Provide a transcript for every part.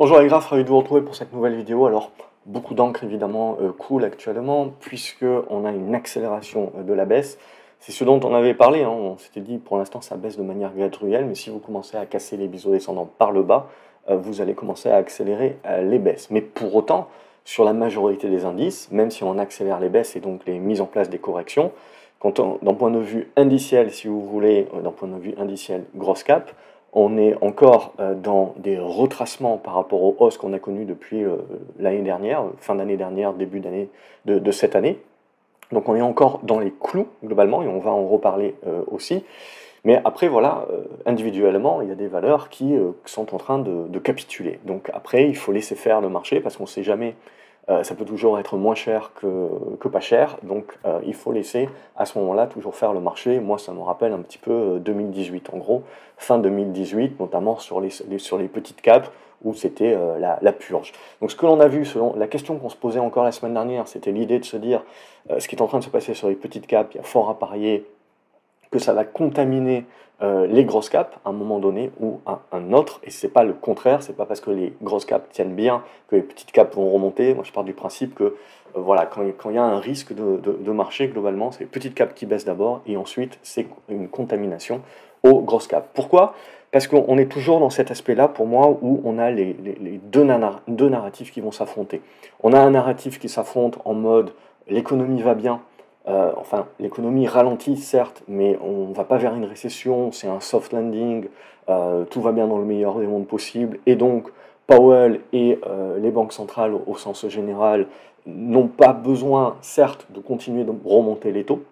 Bonjour les graphes, ravi de vous retrouver pour cette nouvelle vidéo. Alors, beaucoup d'encre évidemment euh, cool actuellement, puisque on a une accélération euh, de la baisse. C'est ce dont on avait parlé, hein. on s'était dit pour l'instant ça baisse de manière graduelle, mais si vous commencez à casser les biseaux descendants par le bas, euh, vous allez commencer à accélérer les baisses. Mais pour autant, sur la majorité des indices, même si on accélère les baisses et donc les mises en place des corrections, d'un point de vue indiciel, si vous voulez, d'un point de vue indiciel grosse cap, on est encore euh, dans des retracements par rapport aux hausses qu'on a connues depuis euh, l'année dernière, fin d'année dernière, début d'année de, cette année. Donc on est encore dans les clous globalement et on va en reparler euh, aussi. Mais après, voilà, individuellement, il y a des valeurs qui sont en train de, capituler. Donc après, il faut laisser faire le marché parce qu'on ne sait jamais ça peut toujours être moins cher que, pas cher, donc euh, il faut laisser à ce moment-là toujours faire le marché. Moi, ça me rappelle un petit peu 2018, euh, en gros, fin 2018, notamment sur les, sur les petites capes où c'était la, purge. Donc ce que l'on a vu, selon la question qu'on se posait encore la semaine dernière, c'était l'idée de se dire ce qui est en train de se passer sur les petites capes, il y a fort à parier que ça va contaminer euh, les grosses caps à un moment donné ou à un autre. Et c'est pas le contraire, c'est pas parce que les grosses caps tiennent bien que les petites caps vont remonter. Moi, je pars du principe que euh, voilà, quand, il y a un risque de, marché, globalement, c'est les petites caps qui baissent d'abord et ensuite c'est une contamination aux grosses caps. Pourquoi? Parce qu'on est toujours dans cet aspect-là, pour moi, où on a les, deux, deux narratifs qui vont s'affronter. On a un narratif qui s'affronte en mode l'économie va bien, euh, enfin, l'économie ralentit, certes, mais on ne va pas vers une récession, c'est un soft landing, euh, tout va bien dans le meilleur des mondes possibles, et donc Powell et euh, les banques centrales au sens général n'ont pas besoin, certes, de continuer de remonter les taux,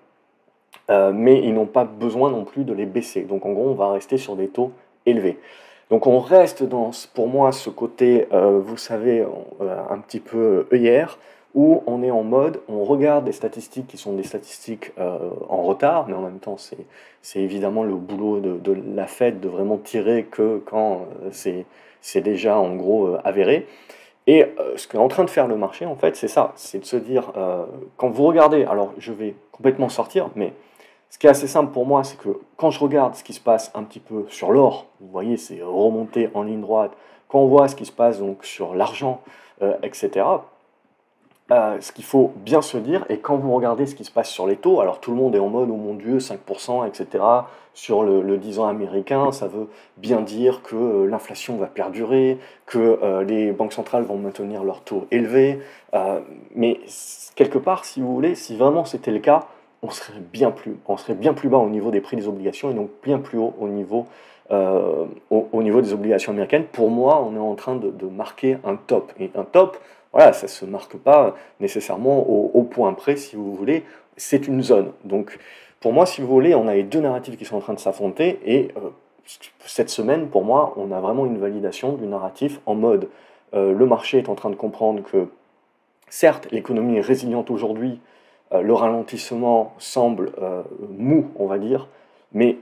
mais ils n'ont pas besoin non plus de les baisser. Donc en gros, on va rester sur des taux élevés. Donc on reste dans, pour moi, ce côté, vous savez, un petit peu œillère, où on est en mode, on regarde des statistiques qui sont des statistiques euh, en retard, mais en même temps, c'est évidemment le boulot de, la Fed de vraiment tirer que quand euh, c'est déjà en gros euh, avéré. Et ce qu'est en train de faire le marché, en fait, c'est ça, c'est de se dire, quand vous regardez, alors je vais complètement sortir, mais ce qui est assez simple pour moi, c'est que quand je regarde ce qui se passe un petit peu sur l'or, vous voyez, c'est remonté en ligne droite, quand on voit ce qui se passe donc sur l'argent, etc., euh, ce qu'il faut bien se dire, et quand vous regardez ce qui se passe sur les taux, alors tout le monde est en mode, oh mon Dieu, 5%, etc. Sur le, 10 ans américain, ça veut bien dire que euh, l'inflation va perdurer, que euh, les banques centrales vont maintenir leurs taux élevés. mais quelque part, si vous voulez, si vraiment c'était le cas, on serait bien plus, on serait bien plus bas au niveau des prix des obligations et donc bien plus haut au niveau, au, niveau des obligations américaines. Pour moi, on est en train de, de marquer un top. Et un top, voilà, ça ne se marque pas nécessairement au, point près, si vous voulez, c'est une zone. Donc, pour moi, si vous voulez, on a les deux narratifs qui sont en train de s'affronter, et euh, cette semaine, pour moi, on a vraiment une validation du narratif en mode euh, le marché est en train de comprendre que, certes, l'économie est résiliente aujourd'hui, euh, le ralentissement semble mou, on va dire, mais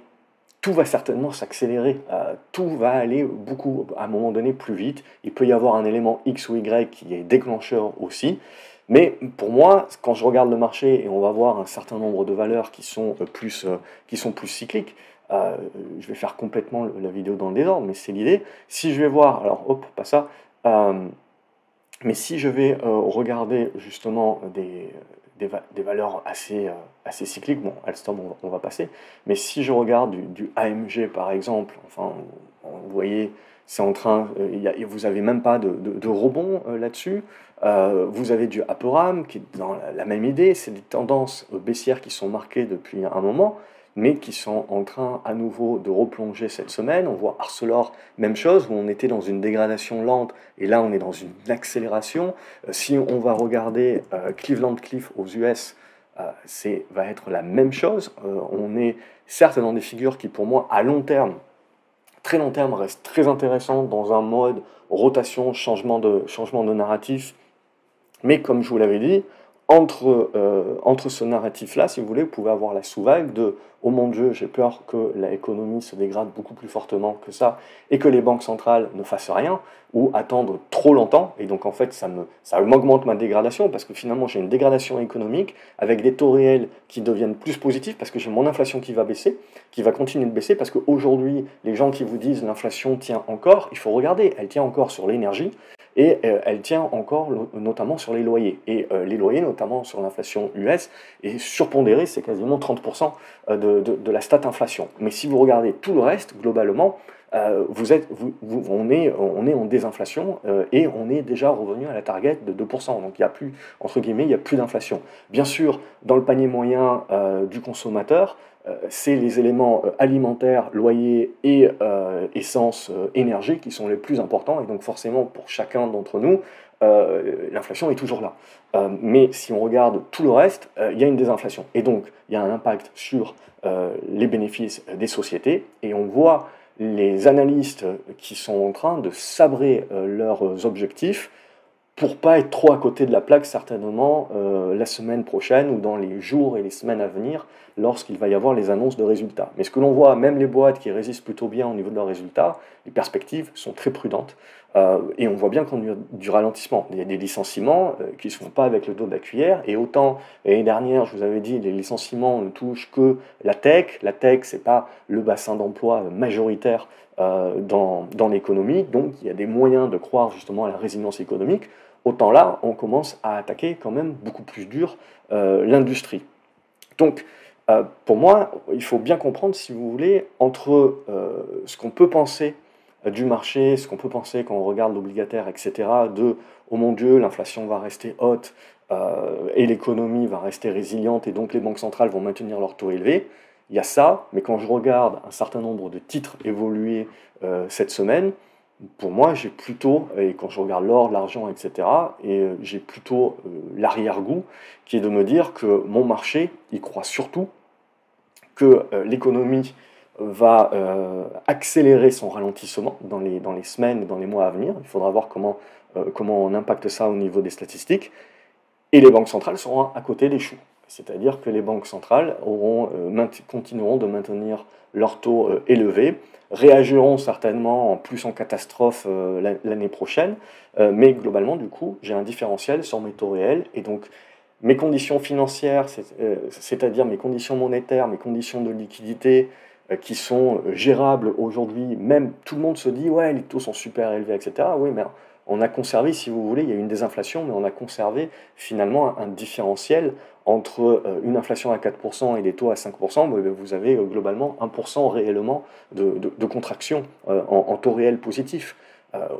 tout va certainement s'accélérer, euh, tout va aller beaucoup, à un moment donné, plus vite. Il peut y avoir un élément X ou Y qui est déclencheur aussi. Mais pour moi, quand je regarde le marché et on va voir un certain nombre de valeurs qui sont euh, plus, euh, qui sont plus cycliques, je vais faire complètement la vidéo dans le désordre, mais c'est l'idée. Si je vais voir, alors hop, pas ça, mais si je vais regarder justement des, des, valeurs assez, euh, assez cycliques. Bon, Alstom, on, va passer. Mais si je regarde du, AMG, par exemple, enfin, vous voyez, c'est en train, euh, vous n'avez même pas de, de, rebond euh, là-dessus. vous avez du Aperam qui est dans la même idée. C'est des tendances baissières qui sont marquées depuis un moment mais qui sont en train à nouveau de replonger cette semaine. On voit Arcelor, même chose, où on était dans une dégradation lente, et là on est dans une accélération. Euh, si on va regarder euh, Cleveland Cliff aux US, euh, c'est va être la même chose. on est certes dans des figures qui, pour moi, à long terme, très long terme, restent très intéressantes dans un mode rotation, changement de, changement de narratif. Mais comme je vous l'avais dit, entre, entre ce narratif-là, si vous voulez, vous pouvez avoir la sous-vague de oh mon Dieu, j'ai peur que l'économie se dégrade beaucoup plus fortement que ça et que les banques centrales ne fassent rien ou attendre trop longtemps. Et donc en fait, ça me ça m'augmente ma dégradation parce que finalement j'ai une dégradation économique avec des taux réels qui deviennent plus positifs parce que j'ai mon inflation qui va baisser, qui va continuer de baisser parce qu'aujourd'hui, les gens qui vous disent l'inflation tient encore, il faut regarder, elle tient encore sur l'énergie, et euh, elle tient encore notamment sur les loyers. Et euh, les loyers, notamment sur l'inflation US, est surpondérée, c'est quasiment 30% euh, de, la stat inflation. Mais si vous regardez tout le reste, globalement, vous êtes, vous, on, est, on est en désinflation et on est déjà revenu à la target de 2%. Donc il n'y a plus, entre guillemets, il n'y a plus d'inflation. Bien sûr, dans le panier moyen du consommateur, euh, c'est les éléments euh, alimentaires, loyer et euh, essence, énergie qui sont les plus importants. Et donc forcément, pour chacun d'entre nous, l'inflation est toujours là. mais si on regarde tout le reste, il y a une désinflation. Et donc, il y a un impact sur les bénéfices des sociétés. Et on voit les analystes qui sont en train de sabrer leurs objectifs pour pas être trop à côté de la plaque certainement euh, la semaine prochaine ou dans les jours et les semaines à venir lorsqu'il va y avoir les annonces de résultats. Mais ce que l'on voit, même les boîtes qui résistent plutôt bien au niveau de leurs résultats, les perspectives sont très prudentes euh, et on voit bien qu'on a du ralentissement. Il y a des licenciements euh, qui ne se font pas avec le dos de la cuillère et autant l'année dernière, je vous avais dit, les licenciements ne touchent que la tech. La tech, c'est pas le bassin d'emploi majoritaire dans, dans l'économie, donc il y a des moyens de croire justement à la résilience économique autant là, on commence à attaquer quand même beaucoup plus dur euh, l'industrie. Donc, euh, pour moi, il faut bien comprendre, si vous voulez, entre euh, ce qu'on peut penser du marché, ce qu'on peut penser quand on regarde l'obligataire, etc., de oh mon Dieu, l'inflation va rester haute et l'économie va rester résiliente et donc les banques centrales vont maintenir leur taux élevé. Il y a ça, mais quand je regarde un certain nombre de titres évoluer cette semaine, pour moi, j'ai plutôt, et quand je regarde l'or, l'argent, etc., et euh, j'ai plutôt euh, l'arrière-goût qui est de me dire que mon marché, il croit surtout que euh, l'économie va accélérer son ralentissement dans les, dans les semaines dans les mois à venir. Il faudra voir comment, comment on impacte ça au niveau des statistiques. Et les banques centrales seront à côté des choux. C'est-à-dire que les banques centrales auront, continueront de maintenir leur taux élevés réagiront certainement en plus en catastrophe euh, l'année prochaine, euh, mais globalement, du coup, j'ai un différentiel sur mes taux réels, et donc mes conditions financières, euh, c'est-à-dire mes conditions monétaires, mes conditions de liquidité, qui sont gérables aujourd'hui, même tout le monde se dit, ouais, les taux sont super élevés, etc. Oui, mais on a conservé, si vous voulez, il y a eu une désinflation, mais on a conservé finalement un différentiel entre euh, une inflation à 4% et des taux à 5%, vous avez euh, globalement 1% réellement de, contraction euh, en, taux réel positif.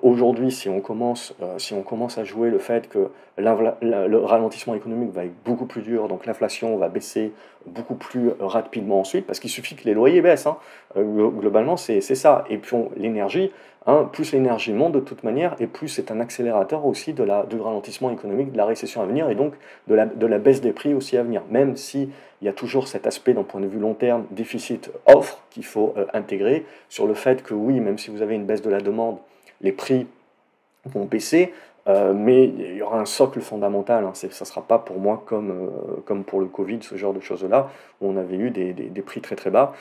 Aujourd'hui, si, on commence, si on commence à jouer le fait que le ralentissement économique va être beaucoup plus dur, donc l'inflation va baisser beaucoup plus rapidement ensuite, parce qu'il suffit que les loyers baissent. Hein. Globalement, c'est ça. Et puis l'énergie, Hein, plus l'énergie monte de toute manière, et plus c'est un accélérateur aussi de la, du ralentissement économique, de la récession à venir, et donc de la, de la baisse des prix aussi à venir. Même s'il y a toujours cet aspect d'un point de vue long terme, déficit-offre, qu'il faut euh, intégrer, sur le fait que oui, même si vous avez une baisse de la demande, les prix vont baisser, euh, mais il y aura un socle fondamental. Hein, ça ne sera pas pour moi comme, euh, comme pour le Covid, ce genre de choses-là, où on avait eu des, des, prix très très bas.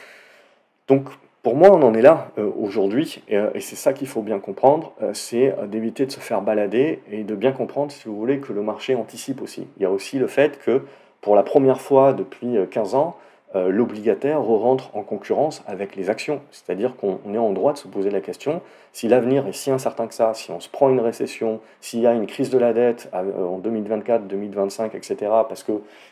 Donc pour moi, on en est là euh, aujourd'hui, euh, et, c'est ça qu'il faut bien comprendre, c'est d'éviter de se faire balader et de bien comprendre, si vous voulez, que le marché anticipe aussi. Il y a aussi le fait que, pour la première fois depuis 15 ans, euh, l'obligataire rentre en concurrence avec les actions. C'est-à-dire qu'on est en droit de se poser la question, si l'avenir est si incertain que ça, si on se prend une récession, s'il y a une crise de la dette euh, en 2024, 2025, etc., parce que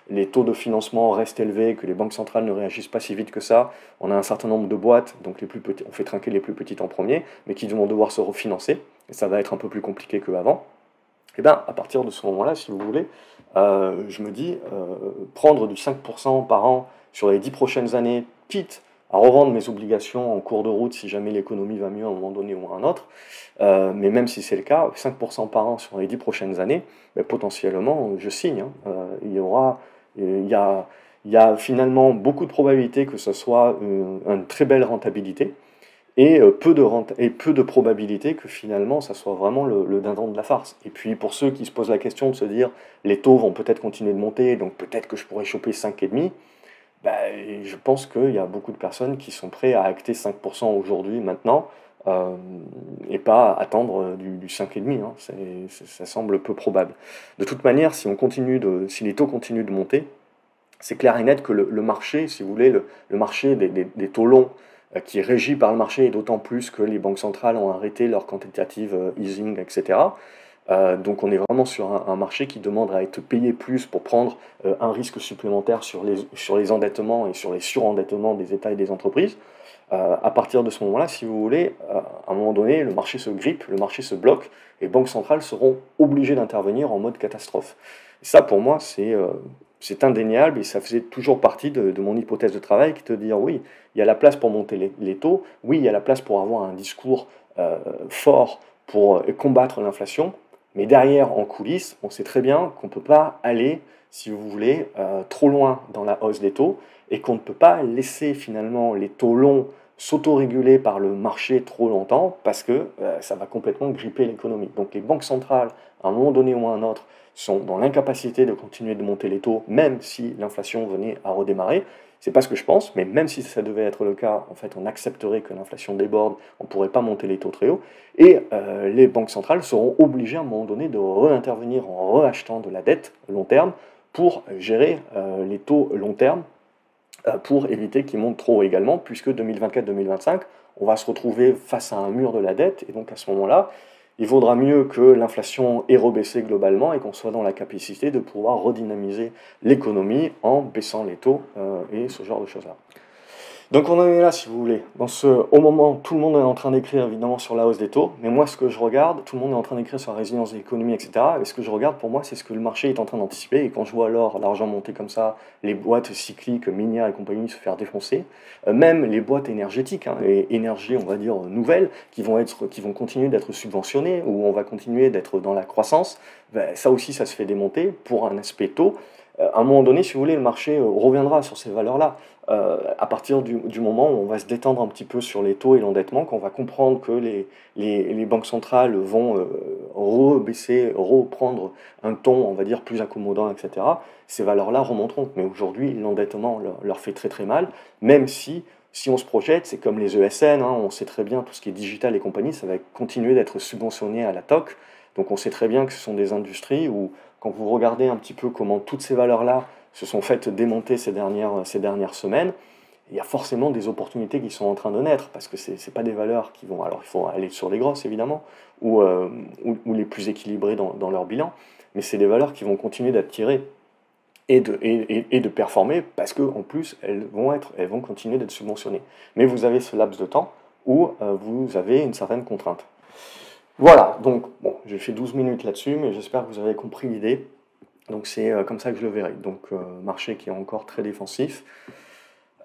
les taux de financement restent élevés, que les banques centrales ne réagissent pas si vite que ça, on a un certain nombre de boîtes, donc les plus on fait trinquer les plus petites en premier, mais qui vont devoir se refinancer, et ça va être un peu plus compliqué qu'avant. Et eh bien, à partir de ce moment-là, si vous voulez, euh, je me dis, prendre du 5% par an sur les dix prochaines années, quitte à revendre mes obligations en cours de route si jamais l'économie va mieux à un moment donné ou à un autre. Euh, mais même si c'est le cas, 5% par an sur les dix prochaines années, ben, potentiellement, je signe. Hein. Euh, il y aura, il y a, il y a finalement beaucoup de probabilités que ce soit une, une très belle rentabilité et euh, peu de et de probabilités que finalement ça soit vraiment le, le, dindon de la farce. Et puis pour ceux qui se posent la question de se dire les taux vont peut-être continuer de monter, donc peut-être que je pourrais choper 5,5, bah, je pense qu'il y a beaucoup de personnes qui sont prêtes à acter 5% aujourd'hui, maintenant, euh, et pas attendre du, du 5,5. Hein. ça semble peu probable. De toute manière, si, on continue si les taux continuent de monter, c'est clair et net que le, marché, si vous voulez, le, marché des, taux longs euh, qui est régi par le marché, et d'autant plus que les banques centrales ont arrêté leur quantitative euh, easing, etc. donc on est vraiment sur un, marché qui demande à être payé plus pour prendre un risque supplémentaire sur les, sur les endettements et sur les surendettements des États et des entreprises. Euh, à partir de ce moment-là, si vous voulez, euh, à un moment donné, le marché se grippe, le marché se bloque, et banques centrales seront obligées d'intervenir en mode catastrophe. Et ça, pour moi, c'est euh, indéniable, et ça faisait toujours partie de, mon hypothèse de travail, qui de dire, oui, il y a la place pour monter les, taux, oui, il y a la place pour avoir un discours fort pour combattre l'inflation, mais derrière, en coulisses, on sait très bien qu'on ne peut pas aller, si vous voulez, trop loin dans la hausse des taux, et qu'on ne peut pas laisser finalement les taux longs s'autoréguler par le marché trop longtemps parce que euh, ça va complètement gripper l'économie. Donc les banques centrales, à un moment donné ou à un autre, sont dans l'incapacité de continuer de monter les taux, même si l'inflation venait à redémarrer. C'est pas ce que je pense, mais même si ça devait être le cas, en fait, on accepterait que l'inflation déborde, on ne pourrait pas monter les taux très haut, et euh, les banques centrales seront obligées à un moment donné de réintervenir en reachetant de la dette long terme pour gérer euh, les taux long terme euh, pour éviter qu'il monte trop également, puisque 2024-2025, on va se retrouver face à un mur de la dette, et donc à ce moment-là, il vaudra mieux que l'inflation ait rebaissé globalement et qu'on soit dans la capacité de pouvoir redynamiser l'économie en baissant les taux euh, et ce genre de choses-là. Donc on en est là, si vous voulez. Dans ce, au moment, tout le monde est en train d'écrire évidemment sur la hausse des taux, mais moi ce que je regarde, tout le monde est en train d'écrire sur la résilience de l'économie, etc. Et ce que je regarde pour moi, c'est ce que le marché est en train d'anticiper. Et quand je vois alors l'argent monter comme ça, les boîtes cycliques, minières et compagnie se faire défoncer, euh, même les boîtes énergétiques, hein, et énergies, on va dire nouvelles, qui vont être, qui vont continuer d'être subventionnées, ou on va continuer d'être dans la croissance, ben, ça aussi, ça se fait démonter pour un aspect taux. Euh, à un moment donné, si vous voulez, le marché euh, reviendra sur ces valeurs-là. Euh, à partir du, moment où on va se détendre un petit peu sur les taux et l'endettement, qu'on va comprendre que les, banques centrales vont euh, rebaisser, reprendre un ton, on va dire, plus accommodant, etc., ces valeurs-là remonteront. Mais aujourd'hui, l'endettement leur, fait très très mal, même si, si on se projette, c'est comme les ESN, hein, on sait très bien tout ce qui est digital et compagnie, ça va continuer d'être subventionné à la TOC. Donc on sait très bien que ce sont des industries où, quand vous regardez un petit peu comment toutes ces valeurs-là se sont faites démonter ces dernières, semaines, il y a forcément des opportunités qui sont en train de naître, parce que ce n'est pas des valeurs qui vont... Alors il faut aller sur les grosses, évidemment, ou, euh, les plus équilibrées dans, leur bilan, mais c'est des valeurs qui vont continuer d'attirer et de, et, et, de performer, parce qu'en plus, elles vont, être, elles vont continuer d'être subventionnées. Mais vous avez ce laps de temps où euh, vous avez une certaine contrainte. Voilà, donc bon, j'ai fait 12 minutes là-dessus, mais j'espère que vous avez compris l'idée. Donc c'est euh, comme ça que je le verrai. Donc euh, marché qui est encore très défensif.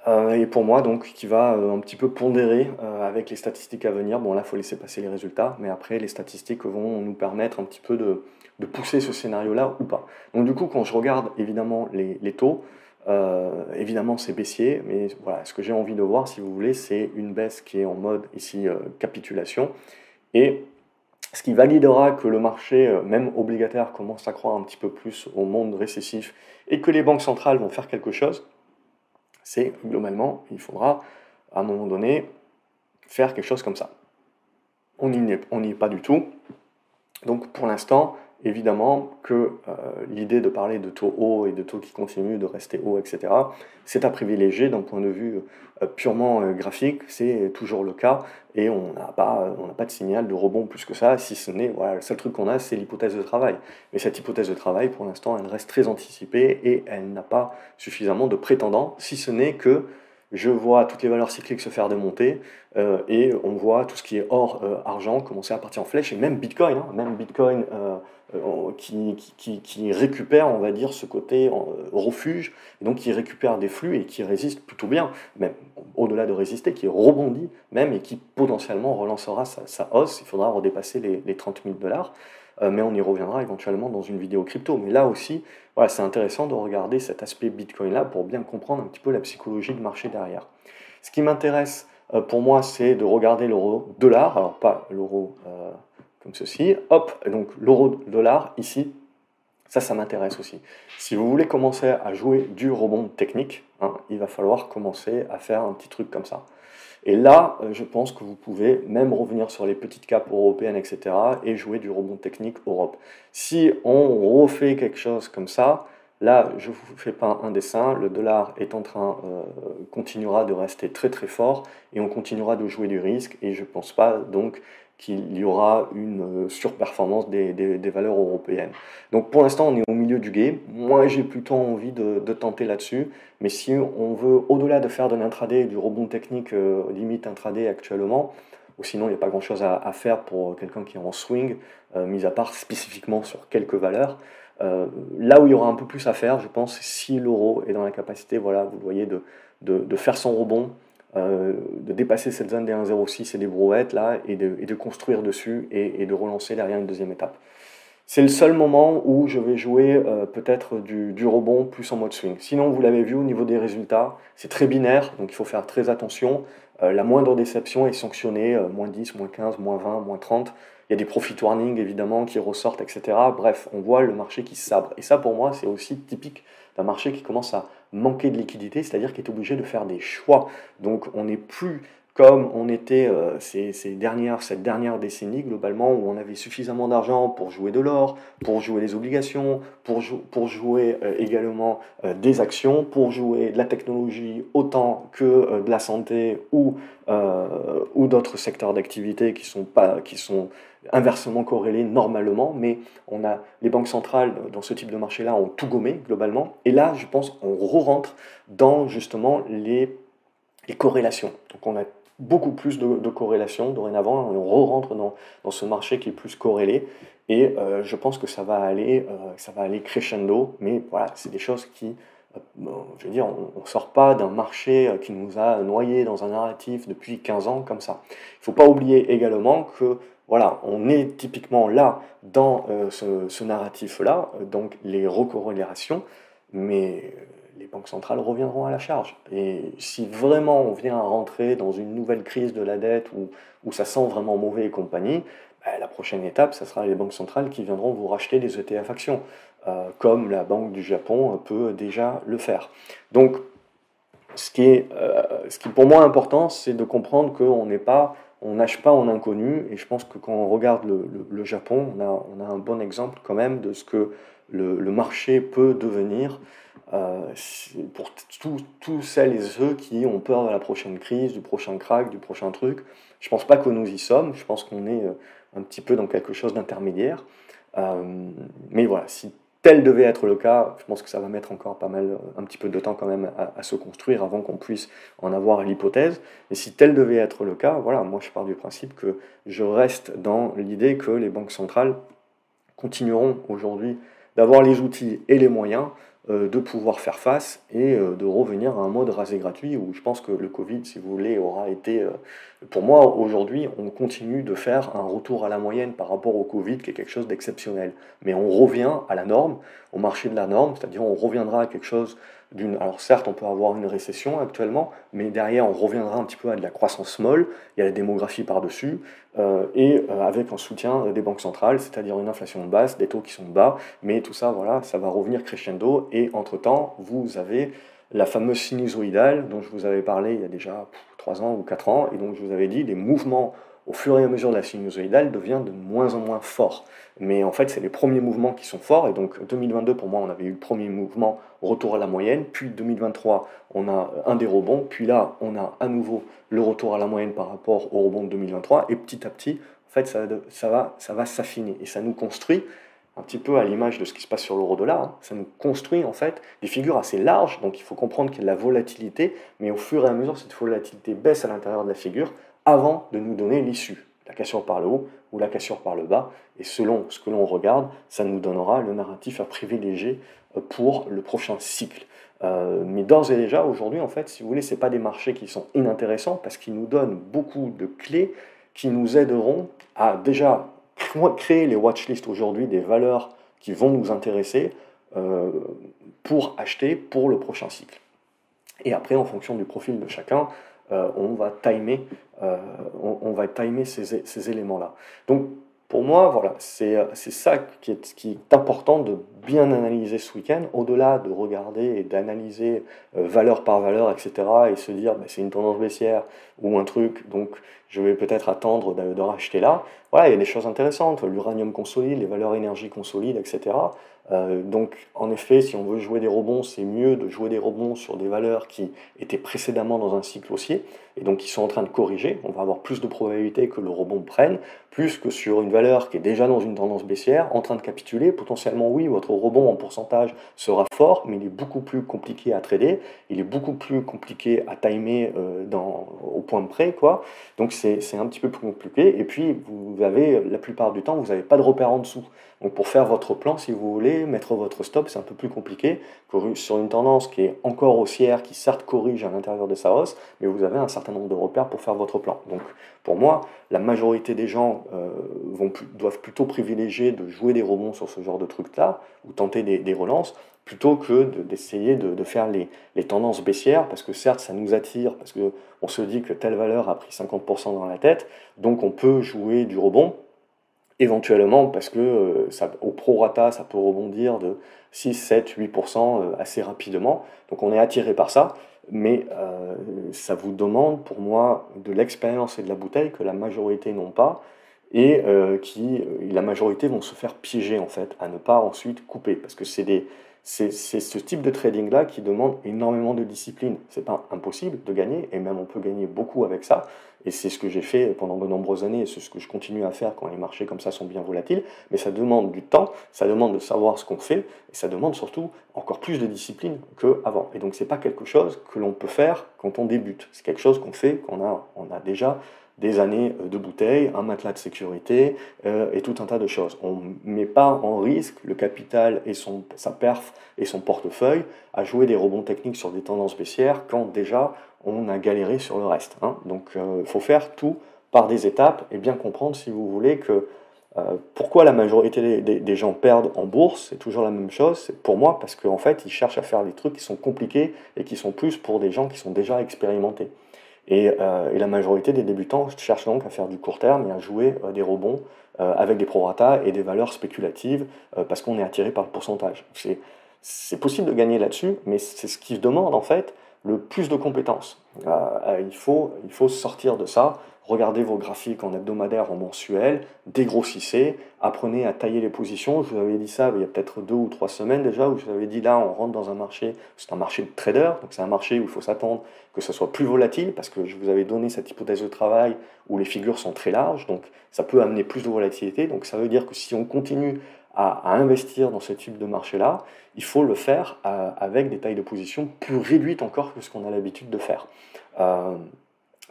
Euh, et pour moi, donc, qui va un petit peu pondérer avec les statistiques à venir. Bon, là, il faut laisser passer les résultats, mais après, les statistiques vont nous permettre un petit peu de, pousser ce scénario-là ou pas. Donc, du coup, quand je regarde évidemment les, les taux, évidemment, c'est baissier, mais voilà, ce que j'ai envie de voir, si vous voulez, c'est une baisse qui est en mode ici capitulation. Et ce qui validera que le marché, euh, même obligataire, commence à croire un petit peu plus au monde récessif et que les banques centrales vont faire quelque chose, c'est globalement, il faudra à un moment donné faire quelque chose comme ça. On n'y est, pas du tout. Donc pour l'instant, évidemment que euh, l'idée de parler de taux hauts et de taux qui continuent de rester hauts, etc., c'est à privilégier d'un point de vue euh, purement euh, graphique, c'est toujours le cas, et on n'a pas, pas de signal de rebond plus que ça, si ce n'est, voilà, le seul truc qu'on a, c'est l'hypothèse de travail. Mais cette hypothèse de travail, pour l'instant, elle reste très anticipée, et elle n'a pas suffisamment de prétendants, si ce n'est que je vois toutes les valeurs cycliques se faire démonter euh, et on voit tout ce qui est or, euh, argent commencer à partir en flèche et même Bitcoin, hein, même Bitcoin euh, qui, récupère, on va dire, ce côté refuge, et donc qui récupère des flux et qui résiste plutôt bien, même au-delà de résister, qui rebondit même et qui potentiellement relancera sa, hausse. Il faudra redépasser les, les 30 000 dollars. Euh, mais on y reviendra éventuellement dans une vidéo crypto. Mais là aussi, voilà, c'est intéressant de regarder cet aspect Bitcoin-là pour bien comprendre un petit peu la psychologie de marché derrière. Ce qui m'intéresse euh, pour moi, c'est de regarder l'euro dollar, alors pas l'euro euh, comme ceci, hop, donc l'euro dollar ici, Ça, ça m'intéresse aussi. Si vous voulez commencer à jouer du rebond technique, hein, il va falloir commencer à faire un petit truc comme ça. Et là, euh, je pense que vous pouvez même revenir sur les petites capes européennes, etc., et jouer du rebond technique Europe. Si on refait quelque chose comme ça, là, je ne vous fais pas un dessin, le dollar est en train, euh, continuera de rester très très fort, et on continuera de jouer du risque, et je ne pense pas donc qu'il y aura une euh, surperformance des, des, valeurs européennes. Donc pour l'instant, on est au milieu du game. Moi, j'ai plutôt envie de, de tenter là-dessus. Mais si on veut, au-delà de faire de l'intraday, du rebond technique euh, limite intraday actuellement, ou sinon il n'y a pas grand-chose à, à, faire pour quelqu'un qui est en swing, euh, mis à part spécifiquement sur quelques valeurs, là où il y aura un peu plus à faire, je pense, si l'euro est dans la capacité, voilà, vous voyez, de, de faire son rebond, euh, de dépasser cette zone des 1,06 et des brouettes là, et de, de construire dessus et, et, de relancer derrière une deuxième étape. C'est le seul moment où je vais jouer euh, peut-être du, du, rebond plus en mode swing. Sinon, vous l'avez vu au niveau des résultats, c'est très binaire, donc il faut faire très attention. Euh, la moindre déception est sanctionnée, moins 10, moins 15, moins 20, moins 30. Il y a des profit warnings évidemment qui ressortent, etc. Bref, on voit le marché qui se sabre. Et ça, pour moi, c'est aussi typique d'un marché qui commence à manquer de liquidité, c'est-à-dire qu'il est obligé de faire des choix. Donc on n'est plus comme on était euh, ces, dernières, cette dernière décennie globalement où on avait suffisamment d'argent pour jouer de l'or, pour jouer des obligations, pour, pour jouer euh, également euh, des actions, pour jouer de la technologie autant que de la santé ou, ou d'autres secteurs d'activité qui sont pas qui sont inversement corrélés normalement, mais on a les banques centrales dans ce type de marché-là ont tout gommé globalement, et là je pense on re-rentre dans justement les, les corrélations. Donc on a beaucoup plus de, corrélations dorénavant, on re-rentre dans, dans, ce marché qui est plus corrélé, et euh, je pense que ça va aller, euh, ça va aller crescendo, mais voilà, c'est des choses qui euh, je veux dire, on ne sort pas d'un marché qui nous a noyé dans un narratif depuis 15 ans comme ça. Il ne faut pas oublier également que voilà, on est typiquement là dans euh, ce, narratif-là, euh, donc les recorrélations, mais euh, les banques centrales reviendront à la charge. Et si vraiment on vient à rentrer dans une nouvelle crise de la dette où, où ça sent vraiment mauvais et compagnie, bah, la prochaine étape, ce sera les banques centrales qui viendront vous racheter des ETF actions, comme la Banque du Japon peut déjà le faire. Donc, ce qui est, ce qui est pour moi important, c'est de comprendre qu'on n'est pas on nage pas en inconnu, et je pense que quand on regarde le, Japon, on a, un bon exemple quand même de ce que le, marché peut devenir euh, pour tous celles et ceux qui ont peur de la prochaine crise, du prochain crack, du prochain truc. Je pense pas que nous y sommes, je pense qu'on est euh, un petit peu dans quelque chose d'intermédiaire. Euh, mais voilà, tel devait être le cas, je pense que ça va mettre encore pas mal, un petit peu de temps quand même à, se construire avant qu'on puisse en avoir l'hypothèse. Et si tel devait être le cas, voilà, moi je pars du principe que je reste dans l'idée que les banques centrales continueront aujourd'hui d'avoir les outils et les moyens euh, de pouvoir faire face et euh, de revenir à un mode rasé gratuit où je pense que le Covid, si vous voulez, aura été... Euh, pour moi, aujourd'hui, on continue de faire un retour à la moyenne par rapport au Covid, qui est quelque chose d'exceptionnel. Mais on revient à la norme, au marché de la norme, c'est-à-dire on reviendra à quelque chose alors certes, on peut avoir une récession actuellement, mais derrière, on reviendra un petit peu à de la croissance molle, il y a la démographie par-dessus, euh, et euh, avec un soutien des banques centrales, c'est-à-dire une inflation basse, des taux qui sont bas, mais tout ça, voilà, ça va revenir crescendo, et entre-temps, vous avez la fameuse sinusoïdale dont je vous avais parlé il y a déjà 3 ans ou 4 ans, et donc je vous avais dit, les mouvements au fur et à mesure de la sinusoïdale devient de moins en moins fort. Mais en fait, c'est les premiers mouvements qui sont forts. Et donc 2022, pour moi, on avait eu le premier mouvement, retour à la moyenne. Puis 2023, on a un des rebonds. Puis là, on a à nouveau le retour à la moyenne par rapport au rebond de 2023. Et petit à petit, en fait, ça, ça va, ça va s'affiner. Et ça nous construit un petit peu à l'image de ce qui se passe sur l'euro-dollar, hein. ça nous construit en fait des figures assez larges, donc il faut comprendre qu'il y a de la volatilité, mais au fur et à mesure, cette volatilité baisse à l'intérieur de la figure, avant de nous donner l'issue, la cassure par le haut ou la cassure par le bas. Et selon ce que l'on regarde, ça nous donnera le narratif à privilégier euh, pour le prochain cycle. Euh, mais d'ores et déjà, aujourd'hui, en fait, si vous voulez, ce pas des marchés qui sont inintéressants parce qu'ils nous donnent beaucoup de clés qui nous aideront à déjà créer les watchlists aujourd'hui des valeurs qui vont nous intéresser euh, pour acheter pour le prochain cycle. Et après, en fonction du profil de chacun, on va timer, euh, on, va timer ces, éléments-là. Donc, pour moi, voilà, c'est ça qui est, qui est important de bien analyser ce week-end, au-delà de regarder et d'analyser euh, valeur par valeur, etc., et se dire bah, c'est une tendance baissière ou un truc, donc je vais peut-être attendre de, racheter là. Voilà, il y a des choses intéressantes, l'uranium consolide, les valeurs énergie consolident, etc. Euh, donc, en effet, si on veut jouer des rebonds, c'est mieux de jouer des rebonds sur des valeurs qui étaient précédemment dans un cycle haussier et donc qui sont en train de corriger. On va avoir plus de probabilité que le rebond prenne, plus que sur une valeur qui est déjà dans une tendance baissière, en train de capituler. Potentiellement, oui, votre rebond en pourcentage sera fort, mais il est beaucoup plus compliqué à trader, il est beaucoup plus compliqué à timer euh, dans, au point près, quoi. Donc, c'est un petit peu plus compliqué. Et puis, vous avez, la plupart du temps, vous n'avez pas de repère en dessous. Donc pour faire votre plan, si vous voulez, mettre votre stop, c'est un peu plus compliqué sur une tendance qui est encore haussière, qui certes corrige à l'intérieur de sa hausse, mais vous avez un certain nombre de repères pour faire votre plan. Donc pour moi, la majorité des gens euh, vont, doivent plutôt privilégier de jouer des rebonds sur ce genre de trucs-là, ou tenter des, relances, plutôt que d'essayer de, faire les, les, tendances baissières, parce que certes, ça nous attire, parce qu'on se dit que telle valeur a pris 50% dans la tête, donc on peut jouer du rebond, éventuellement parce que euh, ça, au prorata, ça peut rebondir de 6, 7, 8% assez rapidement. Donc on est attiré par ça, mais euh, ça vous demande pour moi de l'expérience et de la bouteille que la majorité n'ont pas et euh, qui la majorité vont se faire piéger en fait à ne pas ensuite couper parce que c'est des c'est ce type de trading là qui demande énormément de discipline. C'est pas impossible de gagner et même on peut gagner beaucoup avec ça. Et c'est ce que j'ai fait pendant de nombreuses années et c'est ce que je continue à faire quand les marchés comme ça sont bien volatiles. Mais ça demande du temps, ça demande de savoir ce qu'on fait et ça demande surtout encore plus de discipline qu'avant. Et donc c'est pas quelque chose que l'on peut faire quand on débute. C'est quelque chose qu'on fait quand a, on a déjà des années euh, de bouteilles, un matelas de sécurité euh, et tout un tas de choses. On ne met pas en risque le capital et son, sa perf et son portefeuille à jouer des rebonds techniques sur des tendances baissières quand déjà on a galéré sur le reste. Hein. Donc il euh, faut faire tout par des étapes et bien comprendre si vous voulez que pourquoi la majorité des, gens perdent en bourse, c'est toujours la même chose, pour moi parce qu'en fait ils cherchent à faire des trucs qui sont compliqués et qui sont plus pour des gens qui sont déjà expérimentés. Euh, et, la majorité des débutants cherchent donc à faire du court terme et à jouer euh, des rebonds euh, avec des prorata et des valeurs spéculatives parce qu'on est attiré par le pourcentage. C'est possible de gagner là-dessus, mais c'est ce qui demande en fait le plus de compétences. il, faut, il faut sortir de ça, regardez vos graphiques en hebdomadaire, en mensuel, dégrossissez, apprenez à tailler les positions. Je vous avais dit ça il y a peut-être deux ou trois semaines déjà, où je vous avais dit là, on rentre dans un marché, c'est un marché de trader, donc c'est un marché où il faut s'attendre que ce soit plus volatile, parce que je vous avais donné cette hypothèse de travail où les figures sont très larges, donc ça peut amener plus de volatilité. Donc ça veut dire que si on continue à, investir dans ce type de marché-là, il faut le faire euh, avec des tailles de position plus réduites encore que ce qu'on a l'habitude de faire. Euh,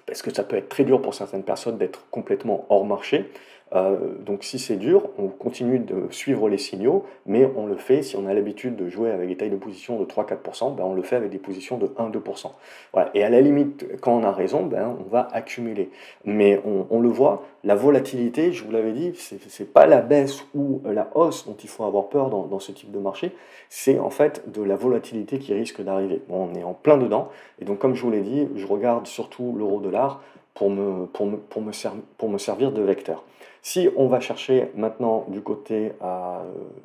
parce que ça peut être très dur pour certaines personnes d'être complètement hors marché. Euh, donc si c'est dur, on continue de suivre les signaux, mais on le fait, si on a l'habitude de jouer avec des tailles de position de 3-4%, ben on le fait avec des positions de 1-2%. Voilà. Et à la limite, quand on a raison, ben on va accumuler. Mais on, le voit, la volatilité, je vous l'avais dit, c'est pas la baisse ou la hausse dont il faut avoir peur dans, ce type de marché, c'est en fait de la volatilité qui risque d'arriver. On est en plein dedans, et donc comme je vous l'ai dit, je regarde surtout l'euro-dollar pour pour, me, pour, me pour me servir de vecteur. Si on va chercher maintenant du côté, euh,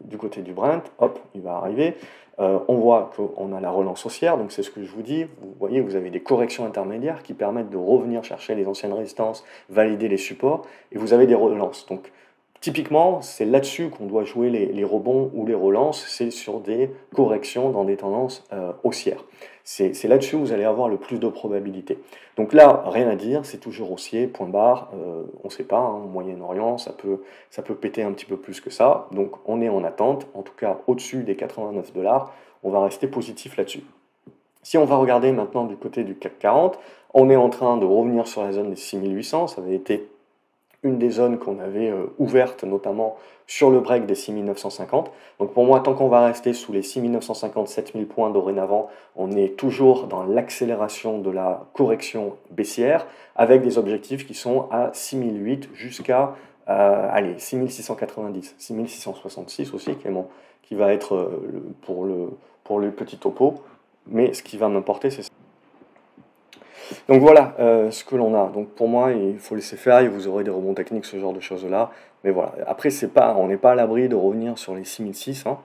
du, côté du Brent, hop, il va arriver. Euh, on voit qu'on a la relance haussière, donc c'est ce que je vous dis. Vous voyez, vous avez des corrections intermédiaires qui permettent de revenir chercher les anciennes résistances, valider les supports, et vous avez des relances. Typiquement, c'est là-dessus qu'on doit jouer les, rebonds ou les relances, c'est sur des corrections dans des tendances euh, haussières. C'est là-dessus où vous allez avoir le plus de probabilité. Donc là, rien à dire, c'est toujours haussier, point barre, euh, on ne sait pas, hein, Moyen-Orient, ça peut, ça peut péter un petit peu plus que ça. Donc on est en attente, en tout cas au-dessus des 89 dollars, on va rester positif là-dessus. Si on va regarder maintenant du côté du CAC 40, on est en train de revenir sur la zone des 6800, ça avait été une des zones qu'on avait euh, ouvertes, notamment sur le break des 6950. Donc pour moi, tant qu'on va rester sous les 6950, 7000 points dorénavant, on est toujours dans l'accélération de la correction baissière, avec des objectifs qui sont à 6008 jusqu'à euh, allez, 6690, 6666 aussi, qui, qui va être euh, pour, le, pour petit topo. Mais ce qui va m'importer, c'est donc voilà euh, ce que l'on a. Donc pour moi, il faut laisser faire et vous aurez des rebonds techniques, ce genre de choses-là. Mais voilà. Après, c'est pas, on n'est pas à l'abri de revenir sur les 6006. Hein.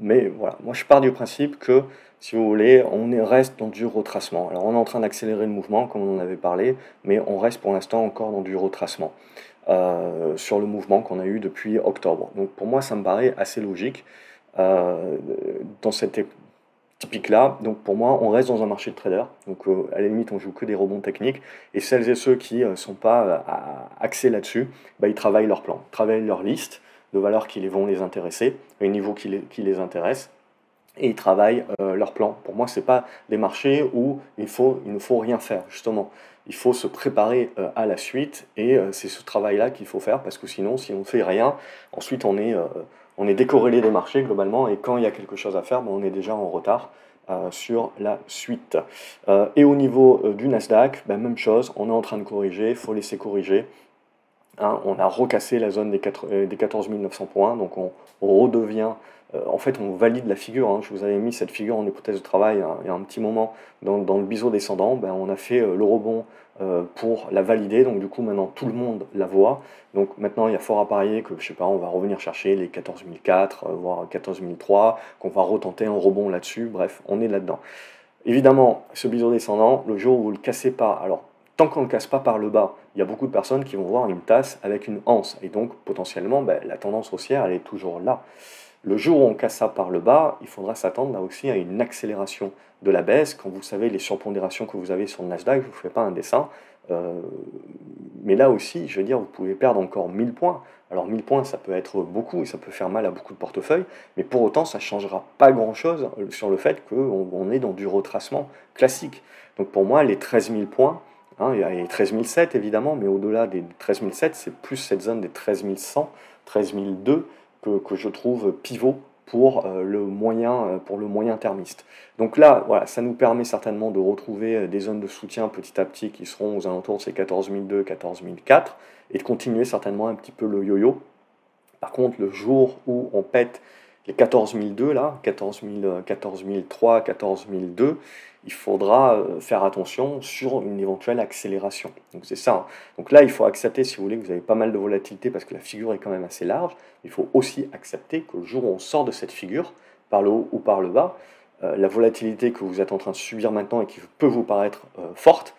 mais voilà, moi je pars du principe que si vous voulez, on reste dans du retracement. Alors on est en train d'accélérer le mouvement, comme on en avait parlé, mais on reste pour l'instant encore dans du retracement euh, sur le mouvement qu'on a eu depuis octobre. Donc pour moi, ça me paraît assez logique euh, dans cette typique-là. Donc pour moi, on reste dans un marché de traders. Donc euh, à la limite, on joue que des rebonds techniques. Et celles et ceux qui ne sont pas axés là-dessus, bah, ils travaillent leur plan, travaillent leur liste de valeurs qui vont les intéresser, les niveaux qui les, qui intéressent et ils travaillent euh, leur plan. Pour moi, ce n'est pas des marchés où il, faut, il ne faut rien faire, justement. Il faut se préparer euh, à la suite et euh, c'est ce travail-là qu'il faut faire parce que sinon, si on ne fait rien, ensuite on est, on est décorrélé des marchés globalement et quand il y a quelque chose à faire, on est déjà en retard. sur la suite. et au niveau du Nasdaq, ben, même chose, on est en train de corriger, il faut laisser corriger. Hein, on a recassé la zone des, 4, des 14 900 points, donc on redevient euh, en fait, on valide la figure. Hein. Je vous avais mis cette figure en hypothèse de travail hein, il y a un petit moment dans, le biseau descendant. Ben, on a fait euh, le rebond euh, pour la valider. Donc, du coup, maintenant, tout le monde la voit. Donc, maintenant, il y a fort à parier que, je sais pas, on va revenir chercher les 14004, voire 14003, qu'on va retenter un rebond là-dessus. Bref, on est là-dedans. Évidemment, ce biseau descendant, le jour où vous le cassez pas, alors tant qu'on ne le casse pas par le bas, il y a beaucoup de personnes qui vont voir une tasse avec une anse. Et donc, potentiellement, ben, la tendance haussière, elle est toujours là. Le jour où on casse ça par le bas, il faudra s'attendre là aussi à une accélération de la baisse. Quand vous savez les surpondérations que vous avez sur le Nasdaq, je ne vous fais pas un dessin. Euh, mais là aussi, je veux dire, vous pouvez perdre encore 1000 points. Alors 1000 points, ça peut être beaucoup et ça peut faire mal à beaucoup de portefeuilles, mais pour autant, ça ne changera pas grand-chose sur le fait qu'on est dans du retracement classique. Donc pour moi, les 13 000 points, hein, il y a les 13 007 évidemment, mais au-delà des 13 007, c'est plus cette zone des 13 100, 13 002 que, je trouve pivot pour, euh, le moyen, euh, pour le moyen termiste. Donc là, voilà, ça nous permet certainement de retrouver euh, des zones de soutien petit à petit qui seront aux alentours de ces 14 002, 14 004 et de continuer certainement un petit peu le yo-yo. Par contre, le jour où on pète les 14 002 là, 14 003, 14 002, il faudra euh, faire attention sur une éventuelle accélération. Donc c'est ça. Hein. Donc là, il faut accepter, si vous voulez, que vous avez pas mal de volatilité parce que la figure est quand même assez large. Il faut aussi accepter que le jour où on sort de cette figure, par le haut ou par le bas, euh, la volatilité que vous êtes en train de subir maintenant et qui peut vous paraître euh, forte,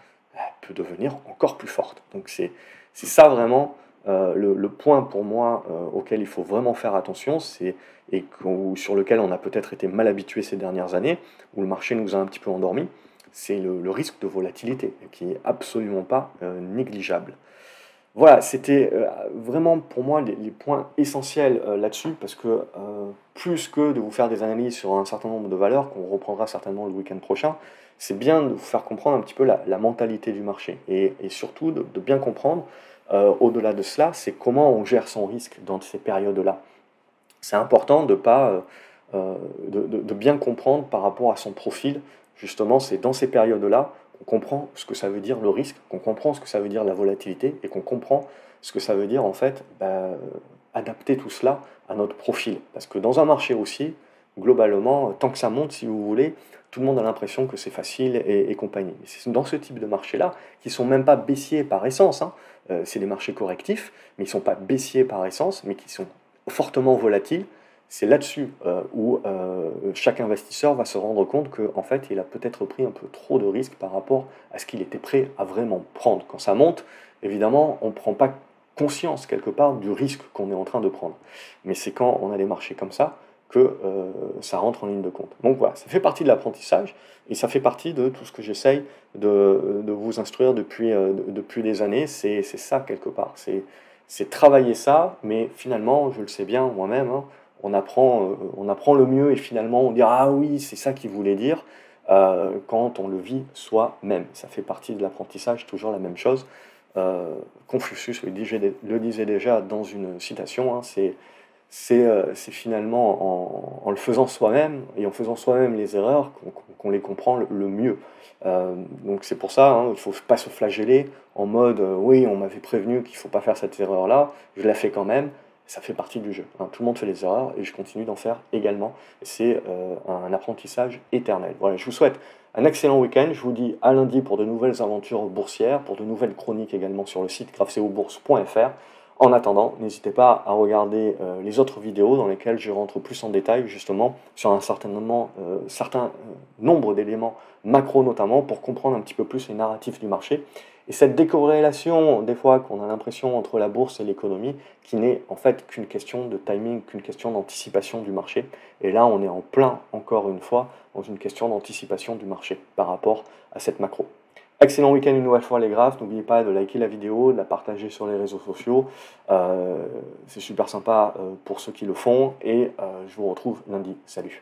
peut devenir encore plus forte. Donc c'est ça vraiment euh, le, point pour moi euh, auquel il faut vraiment faire attention, c'est et sur lequel on a peut-être été mal habitué ces dernières années, où le marché nous a un petit peu endormi, c'est le, risque de volatilité, qui est absolument pas euh, négligeable. Voilà, c'était vraiment pour moi les, points essentiels là-dessus, parce que plus que de vous faire des analyses sur un certain nombre de valeurs, qu'on reprendra certainement le week-end prochain, c'est bien de vous faire comprendre un petit peu la, mentalité du marché, et, surtout de, de bien comprendre euh, au-delà de cela, c'est comment on gère son risque dans ces périodes-là. C'est important de, pas, euh, euh, de, bien comprendre par rapport à son profil. Justement, c'est dans ces périodes-là qu'on comprend ce que ça veut dire le risque, qu'on comprend ce que ça veut dire la volatilité et qu'on comprend ce que ça veut dire en fait bah, adapter tout cela à notre profil. Parce que dans un marché aussi, globalement, tant que ça monte, si vous voulez, tout le monde a l'impression que c'est facile et, compagnie. C'est dans ce type de marché-là, qui sont même pas baissiers par essence, hein, euh, c'est des marchés correctifs, mais ils ne sont pas baissiers par essence, mais qui sont fortement volatiles. C'est là-dessus euh, où euh, chaque investisseur va se rendre compte qu'en en fait, il a peut-être pris un peu trop de risques par rapport à ce qu'il était prêt à vraiment prendre. Quand ça monte, évidemment, on ne prend pas conscience quelque part du risque qu'on est en train de prendre. Mais c'est quand on a des marchés comme ça que ça rentre en ligne de compte. Donc voilà, ça fait partie de l'apprentissage et ça fait partie de tout ce que j'essaye de, vous instruire depuis, depuis des années. C'est ça quelque part. C'est travailler ça, mais finalement, je le sais bien moi-même, hein, on, apprend, on apprend le mieux et finalement on dit Ah oui, c'est ça qu'il voulait dire quand on le vit soi-même. Ça fait partie de l'apprentissage, toujours la même chose. Confucius le disait, le disait, déjà dans une citation, hein, c'est euh, c'est finalement en, le faisant soi-même et en faisant soi-même les erreurs qu'on les comprend le, mieux. Euh, donc c'est pour ça, hein, il ne faut pas se flageller en mode euh, oui, on m'avait prévenu qu'il ne faut pas faire cette erreur-là, je la fais quand même. Ça fait partie du jeu. Hein. Tout le monde fait les erreurs et je continue d'en faire également. C'est un apprentissage éternel. Voilà, je vous souhaite un excellent week-end. Je vous dis à lundi pour de nouvelles aventures boursières, pour de nouvelles chroniques également sur le site grafceobourse.fr. En attendant, n'hésitez pas à regarder euh, les autres vidéos dans lesquelles je rentre plus en détail justement sur un certain, euh, certain nombre d'éléments macro notamment pour comprendre un petit peu plus les narratifs du marché. Et cette décorrélation, des fois, qu'on a l'impression entre la bourse et l'économie, qui n'est en fait qu'une question de timing, qu'une question d'anticipation du marché. Et là, on est en plein, encore une fois, dans une question d'anticipation du marché par rapport à cette macro. Excellent week-end une nouvelle fois les graphes. N'oubliez pas de liker la vidéo, de la partager sur les réseaux sociaux. Euh, c'est super sympa euh, pour ceux qui le font. Et euh, je vous retrouve lundi. Salut